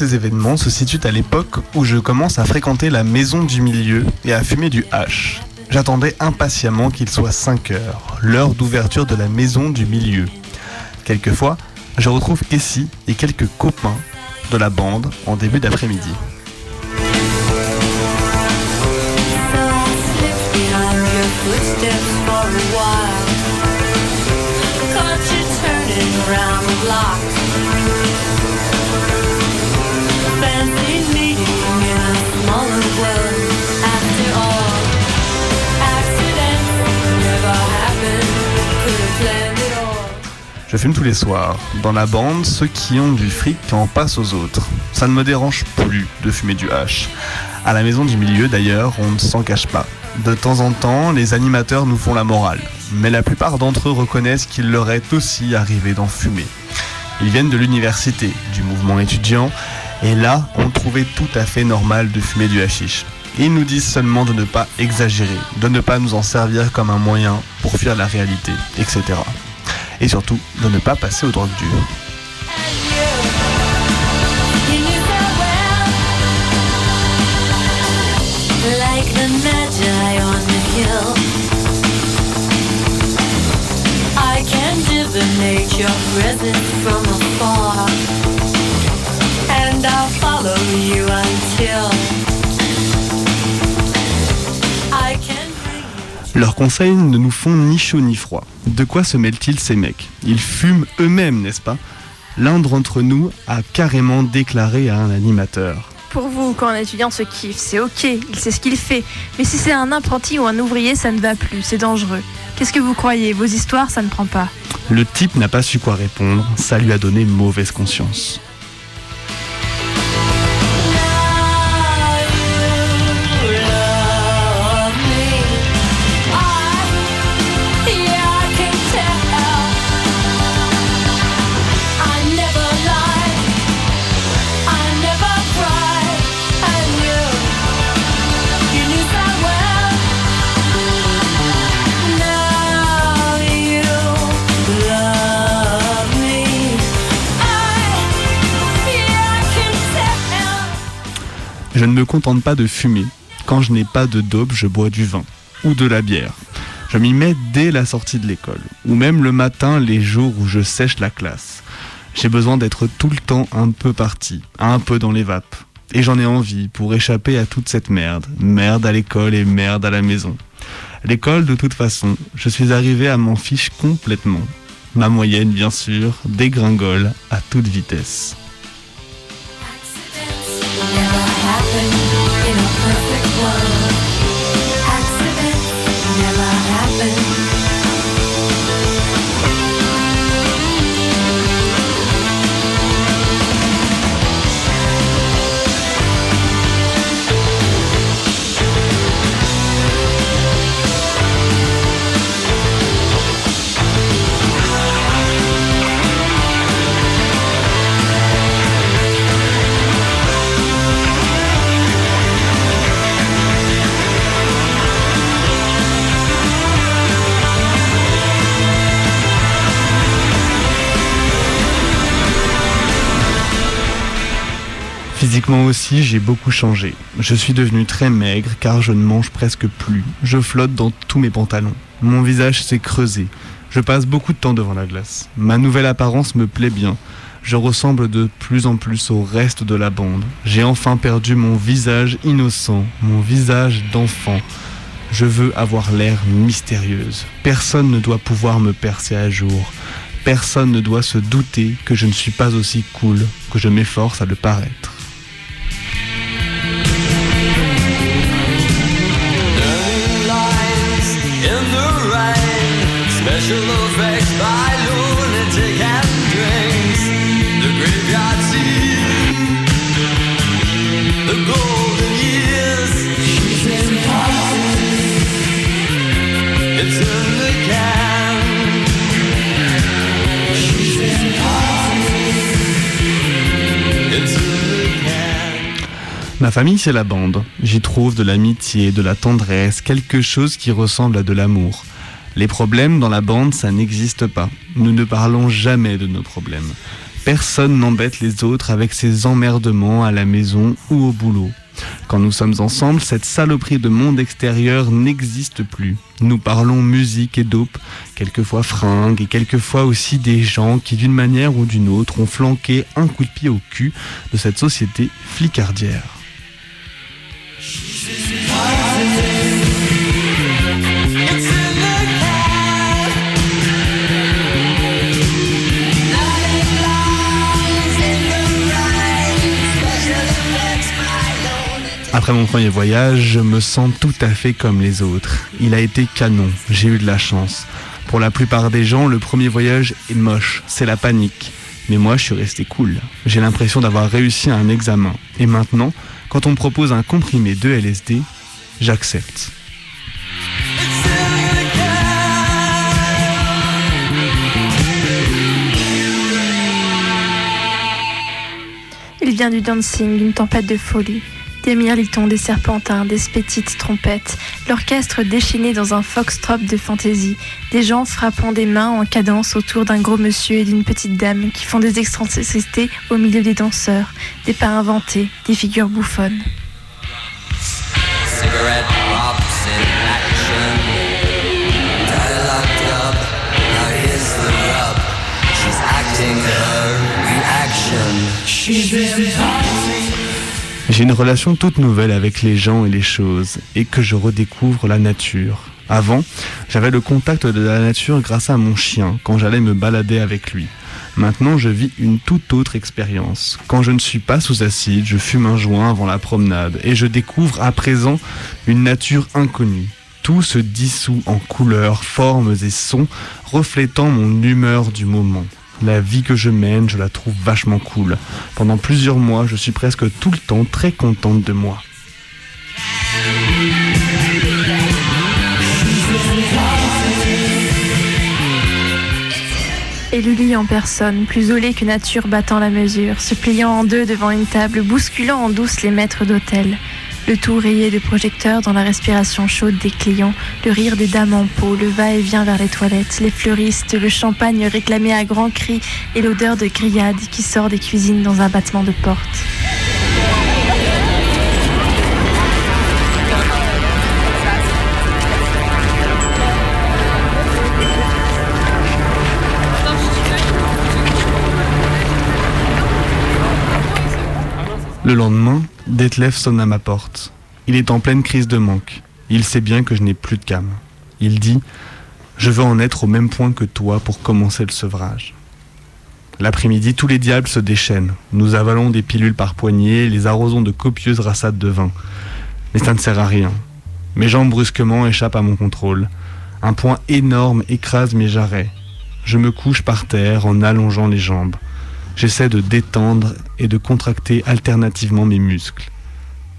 ces événements se situent à l'époque où je commence à fréquenter la maison du milieu et à fumer du hash. J'attendais impatiemment qu'il soit 5 heures, l'heure d'ouverture de la maison du milieu. Quelquefois, je retrouve Cassie et quelques copains de la bande en début d'après-midi. Je fume tous les soirs. Dans la bande, ceux qui ont du fric en passent aux autres. Ça ne me dérange plus de fumer du hash. À la maison du milieu, d'ailleurs, on ne s'en cache pas. De temps en temps, les animateurs nous font la morale. Mais la plupart d'entre eux reconnaissent qu'il leur est aussi arrivé d'en fumer. Ils viennent de l'université, du mouvement étudiant, et là, on trouvait tout à fait normal de fumer du hashish. Ils nous disent seulement de ne pas exagérer, de ne pas nous en servir comme un moyen pour fuir la réalité, etc et surtout de ne pas passer aux drogues dures. Leurs conseils ne nous font ni chaud ni froid. De quoi se mêlent-ils ces mecs? Ils fument eux-mêmes, n'est-ce pas? L'un d'entre nous a carrément déclaré à un animateur. Pour vous, quand un étudiant se kiffe, c'est ok, il sait ce qu'il fait. Mais si c'est un apprenti ou un ouvrier, ça ne va plus, c'est dangereux. Qu'est-ce que vous croyez? Vos histoires, ça ne prend pas. Le type n'a pas su quoi répondre, ça lui a donné mauvaise conscience. Je ne me contente pas de fumer. Quand je n'ai pas de dope, je bois du vin ou de la bière. Je m'y mets dès la sortie de l'école, ou même le matin les jours où je sèche la classe. J'ai besoin d'être tout le temps un peu parti, un peu dans les vapes. Et j'en ai envie pour échapper à toute cette merde. Merde à l'école et merde à la maison. L'école, de toute façon, je suis arrivé à m'en fiche complètement. Ma moyenne, bien sûr, dégringole à toute vitesse. Physiquement aussi, j'ai beaucoup changé. Je suis devenu très maigre car je ne mange presque plus. Je flotte dans tous mes pantalons. Mon visage s'est creusé. Je passe beaucoup de temps devant la glace. Ma nouvelle apparence me plaît bien. Je ressemble de plus en plus au reste de la bande. J'ai enfin perdu mon visage innocent, mon visage d'enfant. Je veux avoir l'air mystérieuse. Personne ne doit pouvoir me percer à jour. Personne ne doit se douter que je ne suis pas aussi cool que je m'efforce à le paraître. Ma famille, c'est la bande. J'y trouve de l'amitié, de la tendresse, quelque chose qui ressemble à de l'amour. Les problèmes dans la bande, ça n'existe pas. Nous ne parlons jamais de nos problèmes. Personne n'embête les autres avec ses emmerdements à la maison ou au boulot. Quand nous sommes ensemble, cette saloperie de monde extérieur n'existe plus. Nous parlons musique et dope, quelquefois fringues et quelquefois aussi des gens qui d'une manière ou d'une autre ont flanqué un coup de pied au cul de cette société flicardière. Mon premier voyage, je me sens tout à fait comme les autres. Il a été canon, j'ai eu de la chance. Pour la plupart des gens, le premier voyage est moche, c'est la panique. Mais moi, je suis resté cool. J'ai l'impression d'avoir réussi un examen. Et maintenant, quand on me propose un comprimé de LSD, j'accepte. Il vient du dancing, d'une tempête de folie. Des mirlitons, des serpentins, des petites trompettes, l'orchestre déchaîné dans un foxtrot de fantaisie, des gens frappant des mains en cadence autour d'un gros monsieur et d'une petite dame qui font des excentricités au milieu des danseurs, des pas inventés, des figures bouffonnes. J'ai une relation toute nouvelle avec les gens et les choses, et que je redécouvre la nature. Avant, j'avais le contact de la nature grâce à mon chien, quand j'allais me balader avec lui. Maintenant, je vis une toute autre expérience. Quand je ne suis pas sous acide, je fume un joint avant la promenade, et je découvre à présent une nature inconnue. Tout se dissout en couleurs, formes et sons, reflétant mon humeur du moment. La vie que je mène, je la trouve vachement cool. Pendant plusieurs mois, je suis presque tout le temps très contente de moi. Et Lully en personne, plus olé que nature battant la mesure, se pliant en deux devant une table, bousculant en douce les maîtres d'hôtel. Le tout rayé de projecteurs dans la respiration chaude des clients, le rire des dames en peau, le va-et-vient vers les toilettes, les fleuristes, le champagne réclamé à grands cris et l'odeur de grillade qui sort des cuisines dans un battement de porte. Le lendemain, Detlef sonne à ma porte. Il est en pleine crise de manque. Il sait bien que je n'ai plus de cam. Il dit Je veux en être au même point que toi pour commencer le sevrage. L'après-midi, tous les diables se déchaînent. Nous avalons des pilules par poignée, les arrosons de copieuses rassades de vin. Mais ça ne sert à rien. Mes jambes brusquement échappent à mon contrôle. Un point énorme écrase mes jarrets. Je me couche par terre en allongeant les jambes. J'essaie de détendre et de contracter alternativement mes muscles.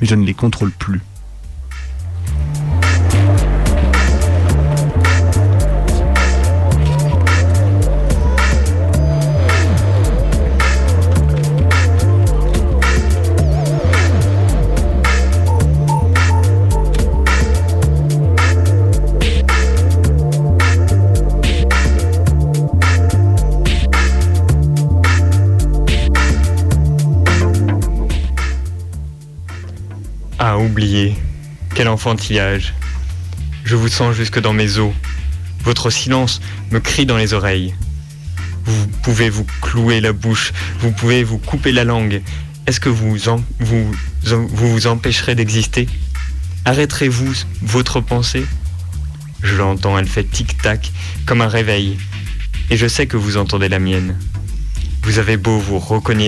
Mais je ne les contrôle plus. Oubliez. Quel enfantillage. Je vous sens jusque dans mes os. Votre silence me crie dans les oreilles. Vous pouvez vous clouer la bouche, vous pouvez vous couper la langue. Est-ce que vous vous, vous vous empêcherez d'exister? Arrêterez-vous votre pensée? Je l'entends, elle fait tic-tac comme un réveil. Et je sais que vous entendez la mienne. Vous avez beau vous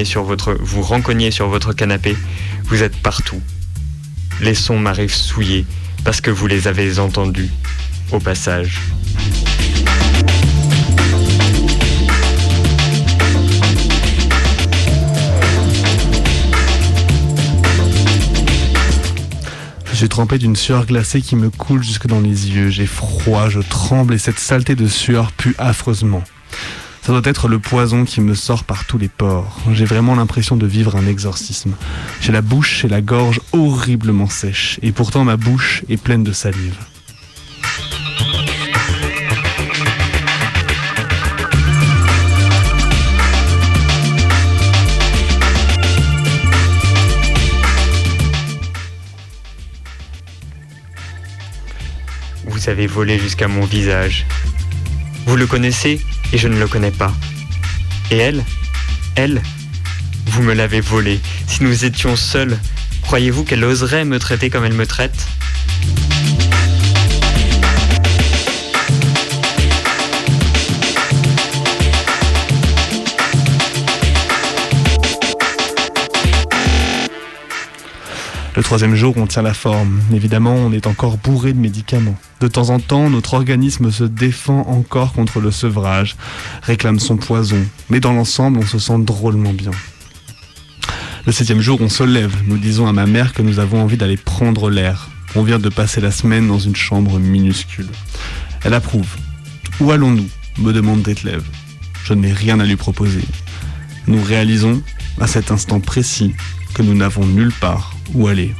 sur votre, vous rencogner sur votre canapé, vous êtes partout. Les sons m'arrivent souillés parce que vous les avez entendus au passage. Je suis trempé d'une sueur glacée qui me coule jusque dans les yeux. J'ai froid, je tremble et cette saleté de sueur pue affreusement. Ça doit être le poison qui me sort par tous les pores. J'ai vraiment l'impression de vivre un exorcisme. J'ai la bouche et la gorge horriblement sèches, et pourtant ma bouche est pleine de salive. Vous avez volé jusqu'à mon visage. Vous le connaissez? Et je ne le connais pas. Et elle Elle Vous me l'avez volé. Si nous étions seuls, croyez-vous qu'elle oserait me traiter comme elle me traite? Le troisième jour, on tient la forme. Évidemment, on est encore bourré de médicaments. De temps en temps, notre organisme se défend encore contre le sevrage, réclame son poison. Mais dans l'ensemble, on se sent drôlement bien. Le septième jour, on se lève. Nous disons à ma mère que nous avons envie d'aller prendre l'air. On vient de passer la semaine dans une chambre minuscule. Elle approuve. Où allons-nous? me demande Detlev. Je n'ai rien à lui proposer. Nous réalisons, à cet instant précis, que nous n'avons nulle part où aller.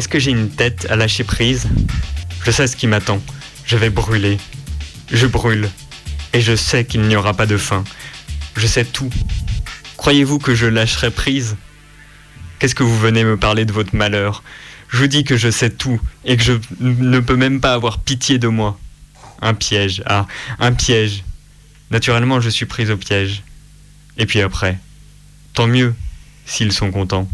Est-ce que j'ai une tête à lâcher prise? Je sais ce qui m'attend. Je vais brûler. Je brûle. Et je sais qu'il n'y aura pas de fin. Je sais tout. Croyez-vous que je lâcherai prise? Qu'est-ce que vous venez me parler de votre malheur? Je vous dis que je sais tout et que je ne peux même pas avoir pitié de moi. Un piège, ah, un piège. Naturellement, je suis prise au piège. Et puis après, tant mieux s'ils sont contents.